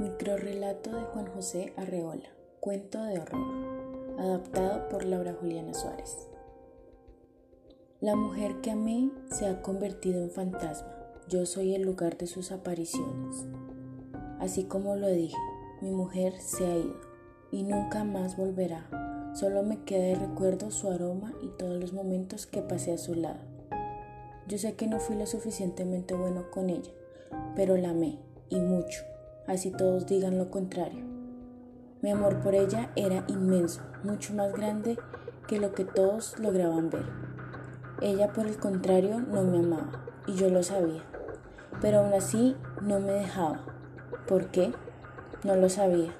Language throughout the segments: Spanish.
Microrrelato de Juan José Arreola, cuento de horror, adaptado por Laura Juliana Suárez. La mujer que amé se ha convertido en fantasma, yo soy el lugar de sus apariciones. Así como lo dije, mi mujer se ha ido y nunca más volverá, solo me queda de recuerdo su aroma y todos los momentos que pasé a su lado. Yo sé que no fui lo suficientemente bueno con ella, pero la amé y mucho así todos digan lo contrario. Mi amor por ella era inmenso, mucho más grande que lo que todos lograban ver. Ella, por el contrario, no me amaba, y yo lo sabía, pero aún así no me dejaba. ¿Por qué? No lo sabía.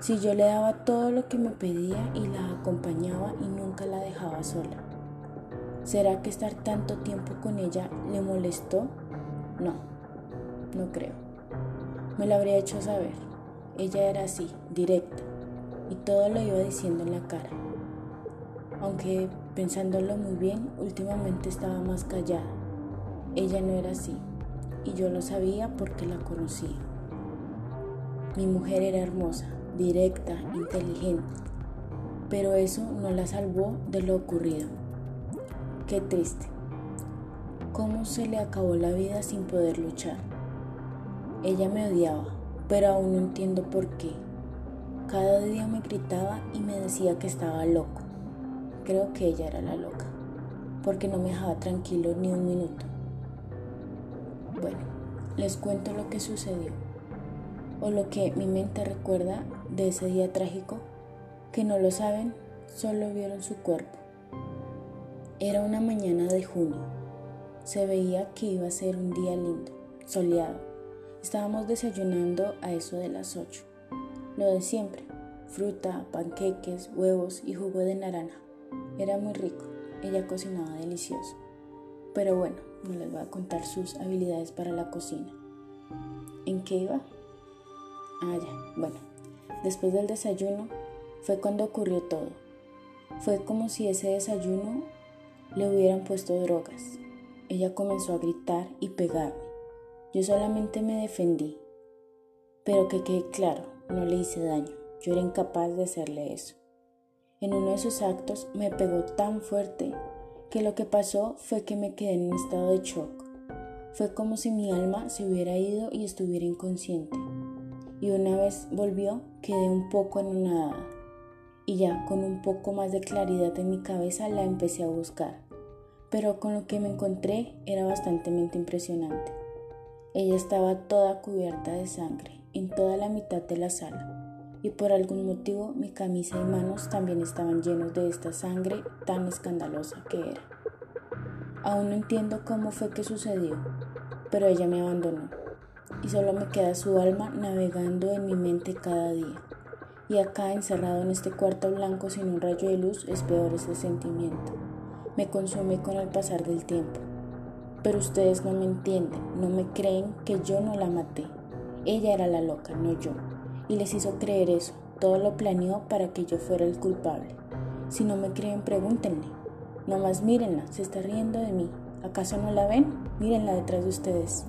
Si yo le daba todo lo que me pedía y la acompañaba y nunca la dejaba sola. ¿Será que estar tanto tiempo con ella le molestó? No, no creo. Me lo habría hecho saber. Ella era así, directa, y todo lo iba diciendo en la cara. Aunque pensándolo muy bien, últimamente estaba más callada. Ella no era así, y yo lo sabía porque la conocía. Mi mujer era hermosa, directa, inteligente, pero eso no la salvó de lo ocurrido. Qué triste. ¿Cómo se le acabó la vida sin poder luchar? Ella me odiaba, pero aún no entiendo por qué. Cada día me gritaba y me decía que estaba loco. Creo que ella era la loca, porque no me dejaba tranquilo ni un minuto. Bueno, les cuento lo que sucedió, o lo que mi mente recuerda de ese día trágico, que no lo saben, solo vieron su cuerpo. Era una mañana de junio. Se veía que iba a ser un día lindo, soleado Estábamos desayunando a eso de las 8. Lo de siempre, fruta, panqueques, huevos y jugo de naranja. Era muy rico, ella cocinaba delicioso. Pero bueno, no les voy a contar sus habilidades para la cocina. ¿En qué iba? Ah, ya, bueno. Después del desayuno fue cuando ocurrió todo. Fue como si ese desayuno le hubieran puesto drogas. Ella comenzó a gritar y pegarme. Yo solamente me defendí, pero que quede claro, no le hice daño, yo era incapaz de hacerle eso. En uno de sus actos me pegó tan fuerte que lo que pasó fue que me quedé en un estado de shock. Fue como si mi alma se hubiera ido y estuviera inconsciente. Y una vez volvió, quedé un poco anonadada. Y ya con un poco más de claridad en mi cabeza la empecé a buscar. Pero con lo que me encontré era bastante impresionante. Ella estaba toda cubierta de sangre en toda la mitad de la sala y por algún motivo mi camisa y manos también estaban llenos de esta sangre tan escandalosa que era. Aún no entiendo cómo fue que sucedió, pero ella me abandonó y solo me queda su alma navegando en mi mente cada día. Y acá encerrado en este cuarto blanco sin un rayo de luz es peor ese sentimiento. Me consume con el pasar del tiempo pero ustedes no me entienden, no me creen que yo no la maté. Ella era la loca, no yo. Y les hizo creer eso. Todo lo planeó para que yo fuera el culpable. Si no me creen, pregúntenle. Nomás mírenla, se está riendo de mí. ¿Acaso no la ven? Mírenla detrás de ustedes.